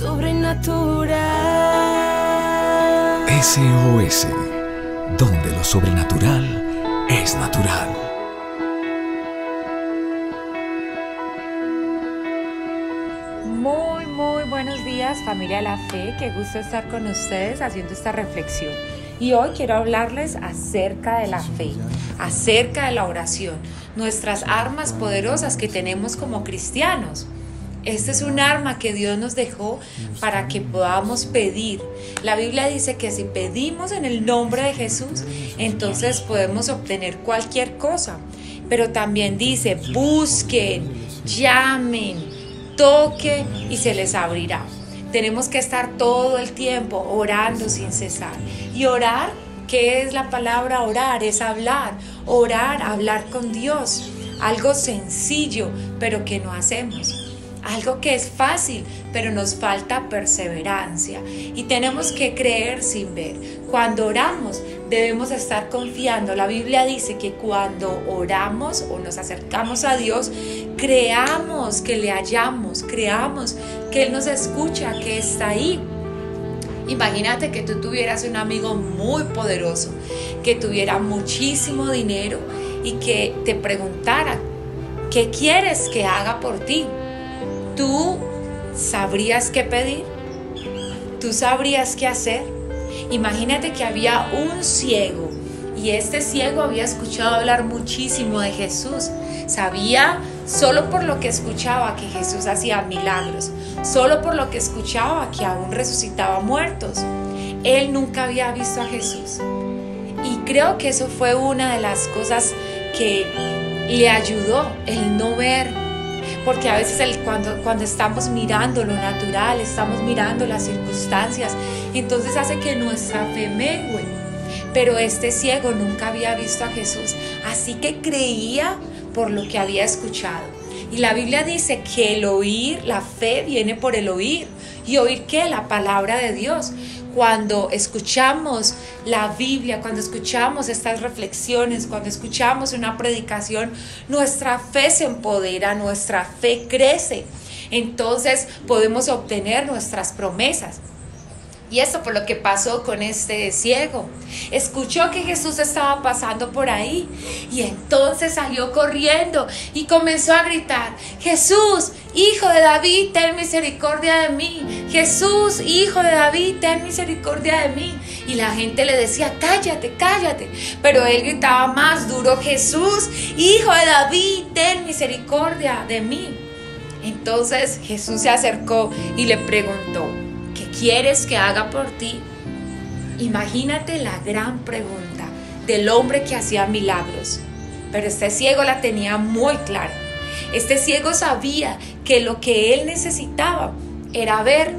sobrenatural. SOS, donde lo sobrenatural es natural. Muy, muy buenos días familia de la fe, qué gusto estar con ustedes haciendo esta reflexión. Y hoy quiero hablarles acerca de la fe, acerca de la oración, nuestras armas poderosas que tenemos como cristianos. Este es un arma que Dios nos dejó para que podamos pedir. La Biblia dice que si pedimos en el nombre de Jesús, entonces podemos obtener cualquier cosa. Pero también dice, busquen, llamen, toquen y se les abrirá. Tenemos que estar todo el tiempo orando sin cesar. Y orar, ¿qué es la palabra orar? Es hablar. Orar, hablar con Dios. Algo sencillo, pero que no hacemos algo que es fácil, pero nos falta perseverancia y tenemos que creer sin ver. Cuando oramos debemos estar confiando. La Biblia dice que cuando oramos o nos acercamos a Dios, creamos que le hallamos, creamos que Él nos escucha, que está ahí. Imagínate que tú tuvieras un amigo muy poderoso, que tuviera muchísimo dinero y que te preguntara, ¿qué quieres que haga por ti? ¿Tú sabrías qué pedir? ¿Tú sabrías qué hacer? Imagínate que había un ciego y este ciego había escuchado hablar muchísimo de Jesús. Sabía solo por lo que escuchaba que Jesús hacía milagros, solo por lo que escuchaba que aún resucitaba muertos. Él nunca había visto a Jesús. Y creo que eso fue una de las cosas que le ayudó el no ver porque a veces el, cuando, cuando estamos mirando lo natural, estamos mirando las circunstancias, entonces hace que nuestra fe mengue. Pero este ciego nunca había visto a Jesús, así que creía por lo que había escuchado. Y la Biblia dice que el oír, la fe viene por el oír. ¿Y oír qué? La palabra de Dios cuando escuchamos la Biblia, cuando escuchamos estas reflexiones, cuando escuchamos una predicación, nuestra fe se empodera, nuestra fe crece. Entonces podemos obtener nuestras promesas. Y eso fue lo que pasó con este ciego. Escuchó que Jesús estaba pasando por ahí y entonces salió corriendo y comenzó a gritar, Jesús, hijo de David, ten misericordia de mí. Jesús, hijo de David, ten misericordia de mí. Y la gente le decía, cállate, cállate. Pero él gritaba más duro, Jesús, hijo de David, ten misericordia de mí. Entonces Jesús se acercó y le preguntó, quieres que haga por ti? Imagínate la gran pregunta del hombre que hacía milagros. Pero este ciego la tenía muy clara. Este ciego sabía que lo que él necesitaba era ver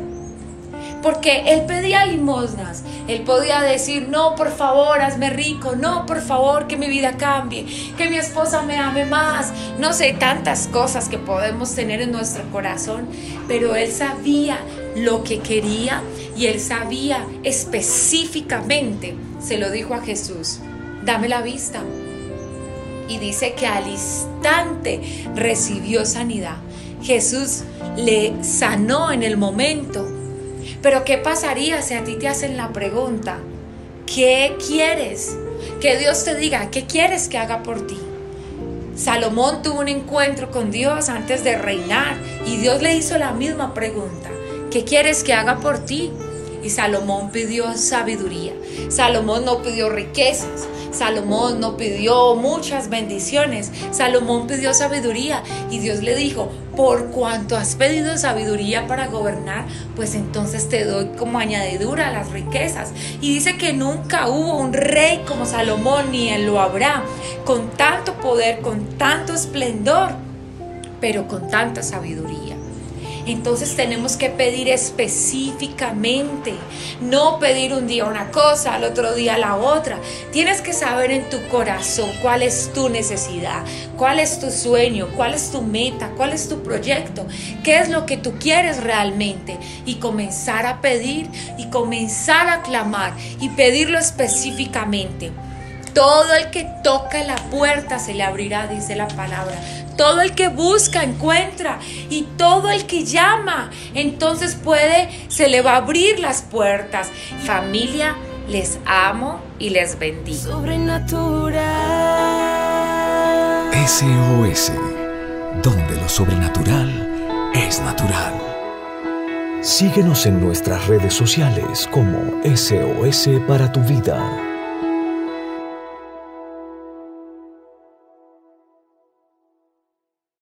porque él pedía limosnas. Él podía decir, no, por favor, hazme rico, no, por favor, que mi vida cambie, que mi esposa me ame más, no sé, tantas cosas que podemos tener en nuestro corazón, pero él sabía lo que quería y él sabía específicamente, se lo dijo a Jesús, dame la vista. Y dice que al instante recibió sanidad. Jesús le sanó en el momento pero ¿qué pasaría si a ti te hacen la pregunta, ¿qué quieres? Que Dios te diga, ¿qué quieres que haga por ti? Salomón tuvo un encuentro con Dios antes de reinar y Dios le hizo la misma pregunta, ¿qué quieres que haga por ti? Y Salomón pidió sabiduría. Salomón no pidió riquezas. Salomón no pidió muchas bendiciones. Salomón pidió sabiduría. Y Dios le dijo, por cuanto has pedido sabiduría para gobernar, pues entonces te doy como añadidura las riquezas. Y dice que nunca hubo un rey como Salomón, ni él lo habrá, con tanto poder, con tanto esplendor, pero con tanta sabiduría. Entonces tenemos que pedir específicamente, no pedir un día una cosa, al otro día la otra. Tienes que saber en tu corazón cuál es tu necesidad, cuál es tu sueño, cuál es tu meta, cuál es tu proyecto, qué es lo que tú quieres realmente y comenzar a pedir y comenzar a clamar y pedirlo específicamente. Todo el que toca la puerta se le abrirá, dice la palabra. Todo el que busca encuentra y todo el que llama, entonces puede, se le va a abrir las puertas. Familia, les amo y les bendigo. Sobrenatural. SOS, donde lo sobrenatural es natural. Síguenos en nuestras redes sociales como SOS para tu vida.